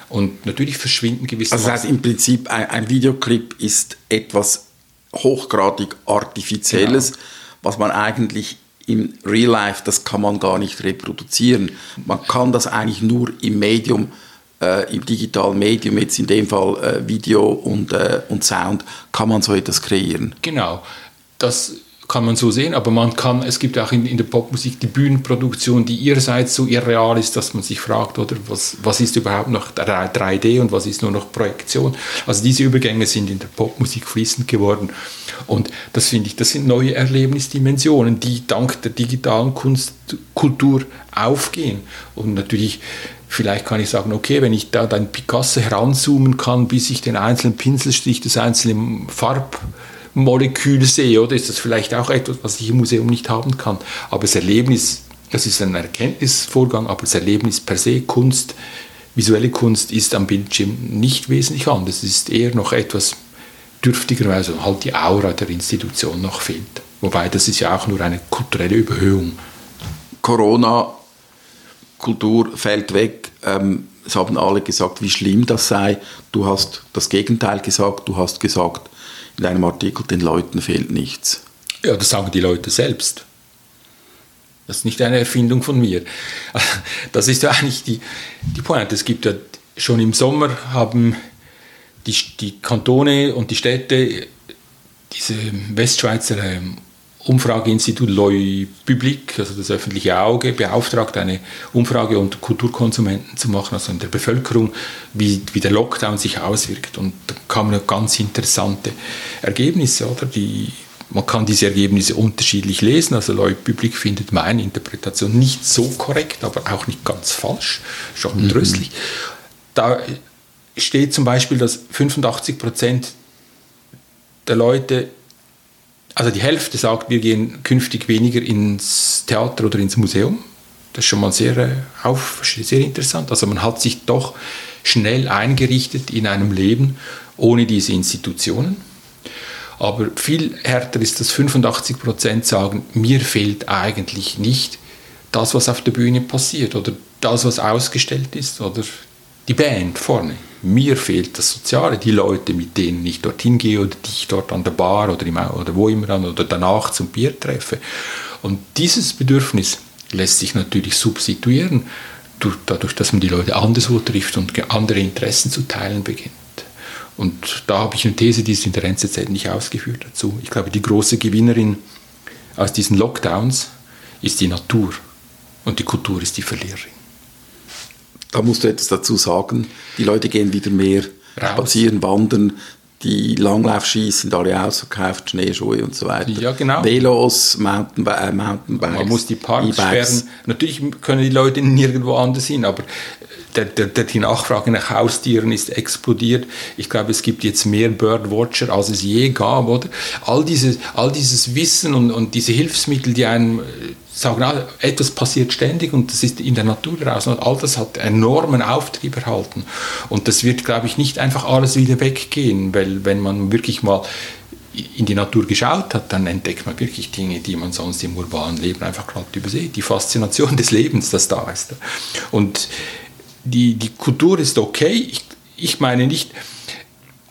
Und natürlich verschwinden gewisse... Also das heißt im Prinzip, ein, ein Videoclip ist etwas hochgradig Artifizielles, genau. was man eigentlich im Real Life, das kann man gar nicht reproduzieren. Man kann das eigentlich nur im Medium äh, im digitalen Medium, jetzt in dem Fall äh, Video und, äh, und Sound, kann man so etwas kreieren. Genau. Das kann man so sehen, aber man kann, es gibt auch in, in der Popmusik die Bühnenproduktion, die ihrerseits so irreal ist, dass man sich fragt, oder was, was ist überhaupt noch 3D und was ist nur noch Projektion. Also diese Übergänge sind in der Popmusik fließend geworden und das finde ich, das sind neue Erlebnisdimensionen, die dank der digitalen Kunstkultur aufgehen und natürlich Vielleicht kann ich sagen, okay, wenn ich da dein Picasso heranzoomen kann, bis ich den einzelnen Pinselstrich des einzelnen Farbmolekül sehe, oder ist das vielleicht auch etwas, was ich im Museum nicht haben kann. Aber das Erlebnis, das ist ein Erkenntnisvorgang, aber das Erlebnis per se, Kunst, visuelle Kunst ist am Bildschirm nicht wesentlich anders. Es ist eher noch etwas dürftigerweise halt die Aura der Institution noch fehlt. Wobei das ist ja auch nur eine kulturelle Überhöhung. Corona Kultur fällt weg. Ähm, es haben alle gesagt, wie schlimm das sei. Du hast das Gegenteil gesagt. Du hast gesagt in deinem Artikel, den Leuten fehlt nichts. Ja, das sagen die Leute selbst. Das ist nicht eine Erfindung von mir. Das ist ja eigentlich die, die Pointe. Es gibt ja schon im Sommer haben die, die Kantone und die Städte diese Westschweizer ähm, Umfrageinstitut L'Oeil Public, also das öffentliche Auge, beauftragt, eine Umfrage unter Kulturkonsumenten zu machen, also in der Bevölkerung, wie, wie der Lockdown sich auswirkt. Und da kamen ganz interessante Ergebnisse, oder? Die, man kann diese Ergebnisse unterschiedlich lesen. Also L'Oeil Public findet meine Interpretation nicht so korrekt, aber auch nicht ganz falsch, schon mhm. tröstlich. Da steht zum Beispiel, dass 85 Prozent der Leute also die Hälfte sagt, wir gehen künftig weniger ins Theater oder ins Museum. Das ist schon mal sehr, äh, auf, sehr interessant. Also man hat sich doch schnell eingerichtet in einem Leben ohne diese Institutionen. Aber viel härter ist, dass 85 Prozent sagen, mir fehlt eigentlich nicht das, was auf der Bühne passiert oder das, was ausgestellt ist oder die Band vorne. Mir fehlt das Soziale, die Leute, mit denen ich dorthin gehe oder die ich dort an der Bar oder, im, oder wo immer an oder danach zum Bier treffe. Und dieses Bedürfnis lässt sich natürlich substituieren, dadurch, dass man die Leute anderswo trifft und andere Interessen zu teilen beginnt. Und da habe ich eine These, die ist in der NZZ nicht ausgeführt dazu. Ich glaube, die große Gewinnerin aus diesen Lockdowns ist die Natur und die Kultur ist die Verliererin. Da musst du etwas dazu sagen. Die Leute gehen wieder mehr Raus. spazieren, wandern, die Langlaufskis sind alle ausverkauft, Schneeschuhe und so weiter. Ja, genau. Velos, Mountainbi äh, Mountainbikes. Man muss die Parks sperren. Natürlich können die Leute nirgendwo anders hin, aber der, der, der, die Nachfrage nach Haustieren ist explodiert. Ich glaube, es gibt jetzt mehr Birdwatcher, als es je gab. Oder? All, dieses, all dieses Wissen und, und diese Hilfsmittel, die einem sagen, ah, etwas passiert ständig und das ist in der Natur draußen und all das hat enormen Auftrieb erhalten. Und das wird, glaube ich, nicht einfach alles wieder weggehen, weil wenn man wirklich mal in die Natur geschaut hat, dann entdeckt man wirklich Dinge, die man sonst im urbanen Leben einfach gerade übersieht. Die Faszination des Lebens, das da ist. Und die, die Kultur ist okay. Ich, ich meine nicht,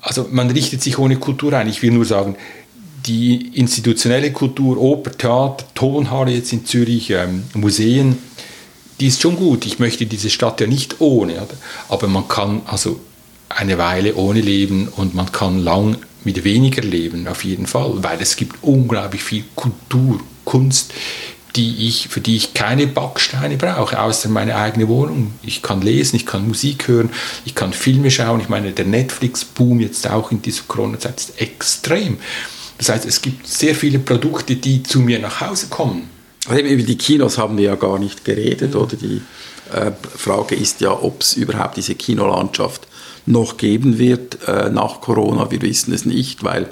also man richtet sich ohne Kultur ein. Ich will nur sagen, die institutionelle Kultur, Oper, Theater, Tonhalle jetzt in Zürich, ähm, Museen, die ist schon gut. Ich möchte diese Stadt ja nicht ohne, aber man kann also eine Weile ohne leben und man kann lang mit weniger leben, auf jeden Fall, weil es gibt unglaublich viel Kultur, Kunst, die ich, für die ich keine Backsteine brauche, außer meine eigene Wohnung. Ich kann lesen, ich kann Musik hören, ich kann Filme schauen. Ich meine, der Netflix-Boom jetzt auch in dieser Corona-Zeit ist extrem. Das heißt, es gibt sehr viele Produkte, die zu mir nach Hause kommen. Also über die Kinos haben wir ja gar nicht geredet, mhm. oder? Die äh, Frage ist ja, ob es überhaupt diese Kinolandschaft noch geben wird äh, nach Corona. Wir wissen es nicht, weil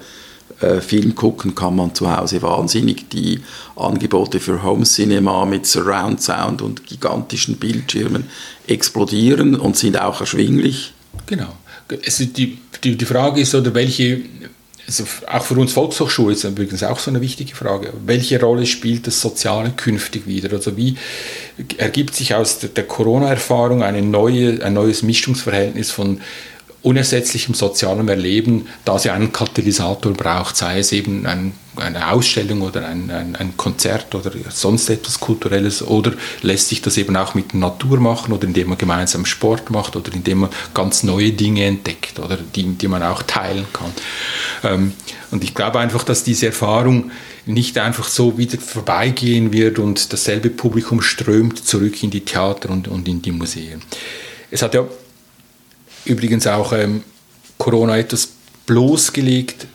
äh, Film gucken kann man zu Hause wahnsinnig. Die Angebote für Home Cinema mit Surround Sound und gigantischen Bildschirmen explodieren und sind auch erschwinglich. Genau. Also die, die, die Frage ist, oder welche, also auch für uns Volkshochschule ist übrigens auch so eine wichtige Frage. Welche Rolle spielt das Soziale künftig wieder? Also wie ergibt sich aus der, Corona-Erfahrung neue, ein neues Mischungsverhältnis von unersetzlichem sozialem Erleben, da sie einen Katalysator braucht, sei es eben ein, eine Ausstellung oder ein, ein, ein, Konzert oder sonst etwas Kulturelles, oder lässt sich das eben auch mit Natur machen oder indem man gemeinsam Sport macht oder indem man ganz neue Dinge entdeckt oder die, die man auch teilen kann. Ähm, und ich glaube einfach, dass diese Erfahrung nicht einfach so wieder vorbeigehen wird und dasselbe Publikum strömt zurück in die Theater und, und in die Museen. Es hat ja übrigens auch ähm, Corona etwas bloßgelegt,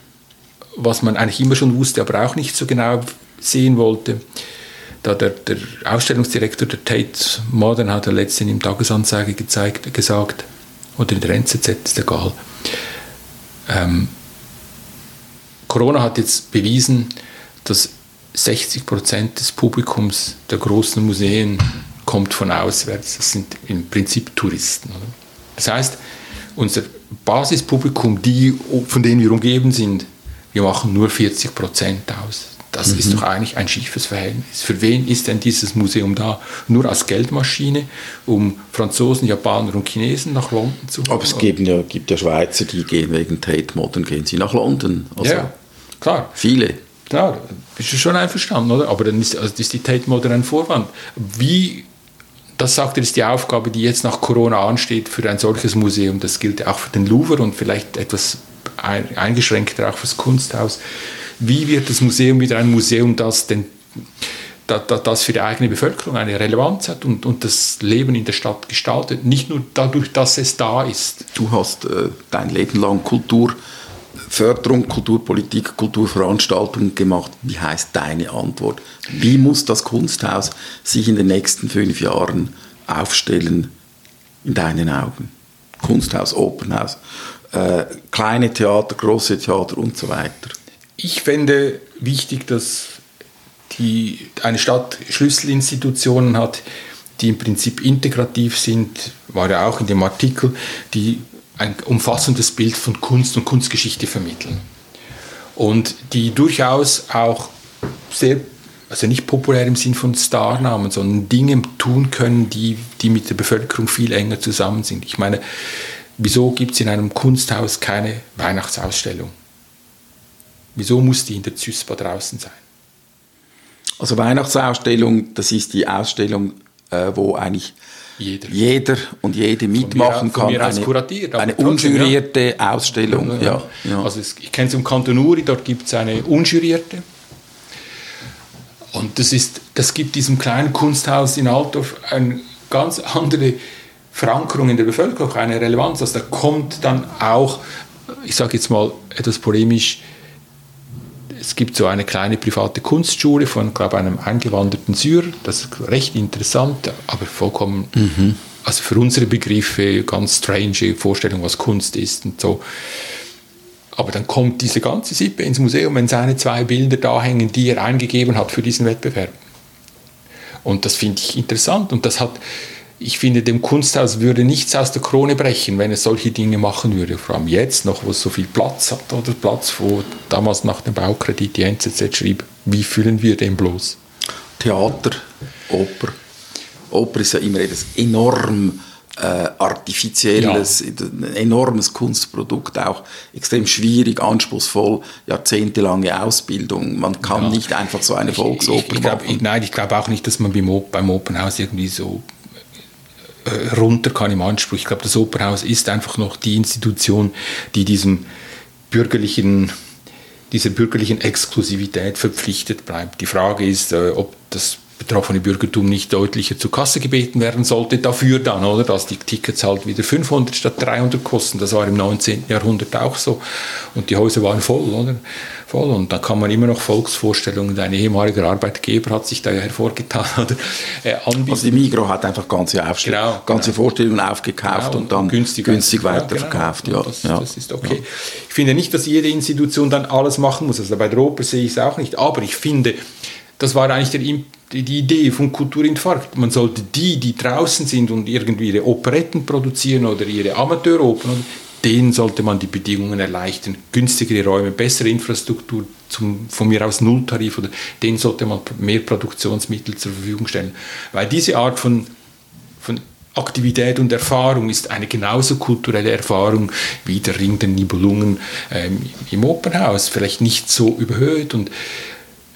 was man eigentlich immer schon wusste, aber auch nicht so genau sehen wollte. Da der, der Ausstellungsdirektor der Tate Modern hat er letztens im Tagesanzeiger gezeigt, gesagt, oder in der NZZ, ist egal. Ähm, Corona hat jetzt bewiesen, dass 60 Prozent des Publikums der großen Museen kommt von auswärts. Das sind im Prinzip Touristen. Oder? Das heißt, unser Basispublikum, die, von denen wir umgeben sind, wir machen nur 40 Prozent aus. Das mhm. ist doch eigentlich ein schiefes Verhältnis. Für wen ist denn dieses Museum da? Nur als Geldmaschine, um Franzosen, Japaner und Chinesen nach London zu fahren? Aber es gibt ja, gibt ja Schweizer, die gehen wegen Tate Modern, gehen sie nach London. Also ja, klar. Viele. Klar, bist du schon einverstanden, oder? Aber dann ist, also ist die Tate Modern ein Vorwand. Wie das sagt er, ist die Aufgabe, die jetzt nach Corona ansteht für ein solches Museum. Das gilt auch für den Louvre und vielleicht etwas eingeschränkter auch fürs Kunsthaus. Wie wird das Museum wieder ein Museum, das, den, das für die eigene Bevölkerung eine Relevanz hat und, und das Leben in der Stadt gestaltet? Nicht nur dadurch, dass es da ist. Du hast äh, dein Leben lang Kultur Förderung, Kulturpolitik, Kulturveranstaltungen gemacht. Wie heißt deine Antwort? Wie muss das Kunsthaus sich in den nächsten fünf Jahren aufstellen, in deinen Augen? Kunsthaus, Opernhaus, äh, kleine Theater, große Theater und so weiter. Ich fände wichtig, dass die, eine Stadt Schlüsselinstitutionen hat, die im Prinzip integrativ sind, war ja auch in dem Artikel, die ein umfassendes Bild von Kunst und Kunstgeschichte vermitteln. Und die durchaus auch sehr, also nicht populär im Sinn von Starnamen, sondern Dinge tun können, die, die mit der Bevölkerung viel enger zusammen sind. Ich meine, Wieso gibt es in einem Kunsthaus keine Weihnachtsausstellung? Wieso muss die in der ZÜSPA draußen sein? Also Weihnachtsausstellung, das ist die Ausstellung, äh, wo eigentlich jeder. jeder und jede mitmachen von mir, kann. Eine, kuratiert, eine unjurierte ja. Ausstellung. Ja, ja. Also es, ich kenne es im Kanton Uri, dort gibt es eine unjurierte. Und das, ist, das gibt diesem kleinen Kunsthaus in Altdorf eine ganz andere Verankerung in der Bevölkerung, eine Relevanz. Also da kommt dann auch, ich sage jetzt mal etwas polemisch, es gibt so eine kleine private Kunstschule von, glaube einem eingewanderten Syrer. Das ist recht interessant, aber vollkommen, mhm. also für unsere Begriffe ganz strange Vorstellung, was Kunst ist und so. Aber dann kommt diese ganze Sippe ins Museum, wenn seine zwei Bilder da hängen, die er eingegeben hat für diesen Wettbewerb. Und das finde ich interessant und das hat ich finde, dem Kunsthaus würde nichts aus der Krone brechen, wenn es solche Dinge machen würde. Vor allem jetzt noch, wo es so viel Platz hat, oder Platz, wo damals nach dem Baukredit die NZZ schrieb, wie füllen wir den bloß? Theater, Oper. Oper ist ja immer etwas enorm äh, artifizielles, ja. ein enormes Kunstprodukt, auch extrem schwierig, anspruchsvoll, jahrzehntelange Ausbildung. Man kann ja. nicht einfach so eine Volksoper ich, ich, glaub, ich, nein, ich glaube auch nicht, dass man beim, beim Opernhaus irgendwie so runter kann im Anspruch. Ich glaube, das Opernhaus ist einfach noch die Institution, die diesem bürgerlichen, dieser bürgerlichen Exklusivität verpflichtet bleibt. Die Frage ist, äh, ob das betroffene Bürgertum nicht deutlicher zur Kasse gebeten werden sollte, dafür dann, oder, dass die Tickets halt wieder 500 statt 300 kosten. Das war im 19. Jahrhundert auch so. Und die Häuser waren voll, oder? Voll. Und da kann man immer noch Volksvorstellungen. Ein ehemaliger Arbeitgeber hat sich da ja hervorgetan, oder? Äh, also die Migro hat einfach ganze, Aufstell genau, ganze genau. Vorstellungen aufgekauft genau, und dann günstig, günstig weiterverkauft. Ja, genau. ja, das, ja. das ist okay. Ja. Ich finde nicht, dass jede Institution dann alles machen muss. Also bei der Oper sehe ich es auch nicht. Aber ich finde, das war eigentlich der die Idee von Kulturinfarkt. Man sollte die, die draußen sind und irgendwie ihre Operetten produzieren oder ihre Amateuropern, denen sollte man die Bedingungen erleichtern. Günstigere Räume, bessere Infrastruktur, zum, von mir aus Nulltarif, oder denen sollte man mehr Produktionsmittel zur Verfügung stellen. Weil diese Art von, von Aktivität und Erfahrung ist eine genauso kulturelle Erfahrung wie der Ring der Nibelungen ähm, im Opernhaus. Vielleicht nicht so überhöht und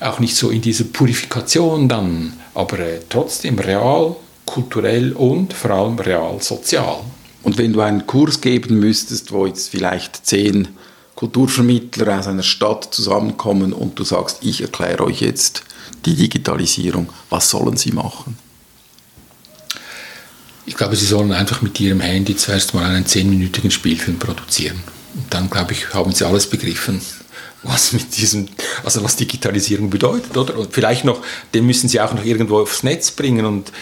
auch nicht so in dieser Purifikation dann, aber äh, trotzdem real, kulturell und vor allem real sozial. Und wenn du einen Kurs geben müsstest, wo jetzt vielleicht zehn Kulturvermittler aus einer Stadt zusammenkommen und du sagst, ich erkläre euch jetzt die Digitalisierung, was sollen sie machen? Ich glaube, sie sollen einfach mit ihrem Handy zuerst mal einen zehnminütigen Spielfilm produzieren. Und dann, glaube ich, haben sie alles begriffen was mit diesem, also was Digitalisierung bedeutet, oder? Und vielleicht noch, den müssen sie auch noch irgendwo aufs Netz bringen und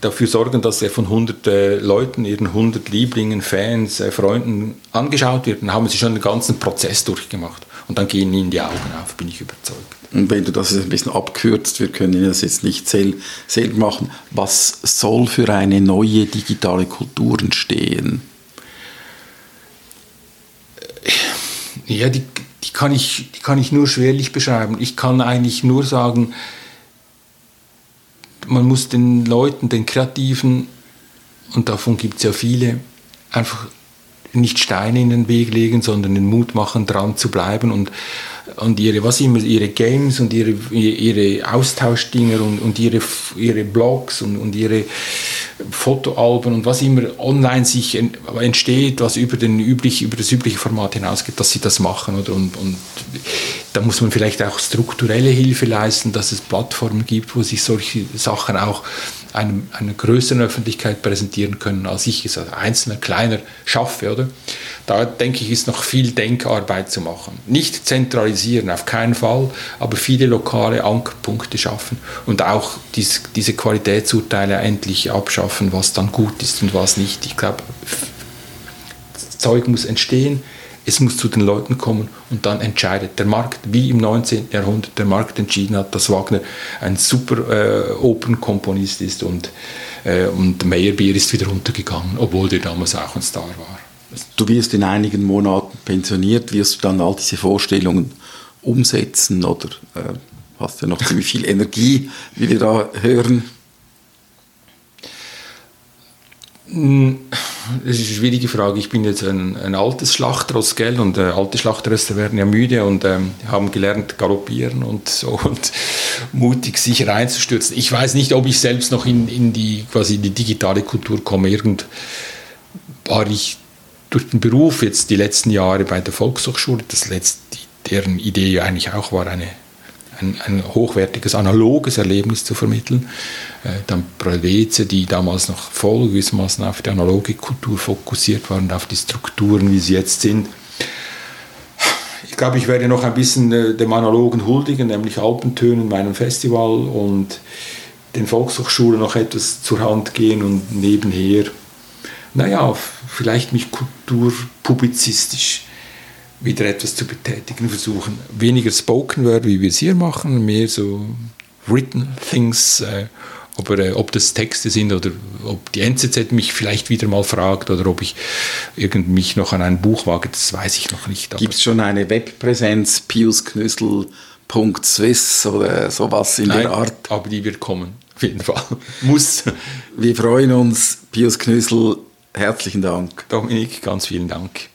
dafür sorgen, dass er von 100 äh, Leuten, ihren 100 Lieblingen, Fans, äh, Freunden angeschaut wird. Dann haben sie schon den ganzen Prozess durchgemacht. Und dann gehen ihnen die Augen auf, bin ich überzeugt. Und wenn du das ein bisschen abkürzt, wir können das jetzt nicht selber machen, was soll für eine neue digitale Kultur entstehen? Ja, die, die kann ich, die kann ich nur schwerlich beschreiben. Ich kann eigentlich nur sagen, man muss den Leuten, den Kreativen, und davon gibt es ja viele, einfach nicht Steine in den Weg legen, sondern den Mut machen, dran zu bleiben und, und ihre, was immer, ihre Games und ihre, ihre Austauschdinger und, und ihre, ihre Blogs und, und ihre Fotoalben und was immer online sich entsteht, was über, den üblich, über das übliche Format hinausgeht, dass sie das machen. Oder? Und, und da muss man vielleicht auch strukturelle Hilfe leisten, dass es Plattformen gibt, wo sich solche Sachen auch einem, einer größeren Öffentlichkeit präsentieren können, als ich es als einzelner kleiner schaffe. Oder? Da denke ich, ist noch viel Denkarbeit zu machen. Nicht zentralisieren, auf keinen Fall, aber viele lokale Ankerpunkte schaffen und auch dies, diese Qualitätsurteile endlich abschaffen, was dann gut ist und was nicht. Ich glaube, Zeug muss entstehen, es muss zu den Leuten kommen und dann entscheidet der Markt, wie im 19. Jahrhundert der Markt entschieden hat, dass Wagner ein super äh, Open-Komponist ist und, äh, und Meyerbeer ist wieder runtergegangen, obwohl der damals auch ein Star war. Du wirst in einigen Monaten pensioniert, wirst du dann all diese Vorstellungen umsetzen oder äh, hast du ja noch ziemlich viel Energie, wie wir da hören? Das ist eine schwierige Frage. Ich bin jetzt ein, ein altes Schlachtross, gell? Und äh, alte Schlachtröster werden ja müde und ähm, haben gelernt galoppieren und so und mutig sich reinzustürzen. Ich weiß nicht, ob ich selbst noch in, in die quasi die digitale Kultur komme. Irgend war ich durch den Beruf jetzt die letzten Jahre bei der Volkshochschule, das letzte, deren Idee eigentlich auch war, eine ein, ein hochwertiges analoges Erlebnis zu vermitteln. Äh, dann Preleze, die damals noch voll gewissermaßen auf die analoge Kultur fokussiert waren und auf die Strukturen, wie sie jetzt sind. Ich glaube, ich werde noch ein bisschen äh, dem Analogen huldigen, nämlich Alpentönen, meinem Festival und den Volkshochschulen noch etwas zur Hand gehen und nebenher, naja, vielleicht mich kulturpublizistisch wieder etwas zu betätigen versuchen. Weniger Spoken Word, wie wir es hier machen, mehr so Written Things. Äh, ob, äh, ob das Texte sind oder ob die NZZ mich vielleicht wieder mal fragt oder ob ich irgend mich noch an ein Buch wage, das weiß ich noch nicht. Gibt es schon eine Webpräsenz, piusknüssel.swiss oder sowas in Nein, der Art? aber die wird kommen, auf jeden Fall. Muss. Wir freuen uns, Pius Knüssel, herzlichen Dank. Dominik, ganz vielen Dank.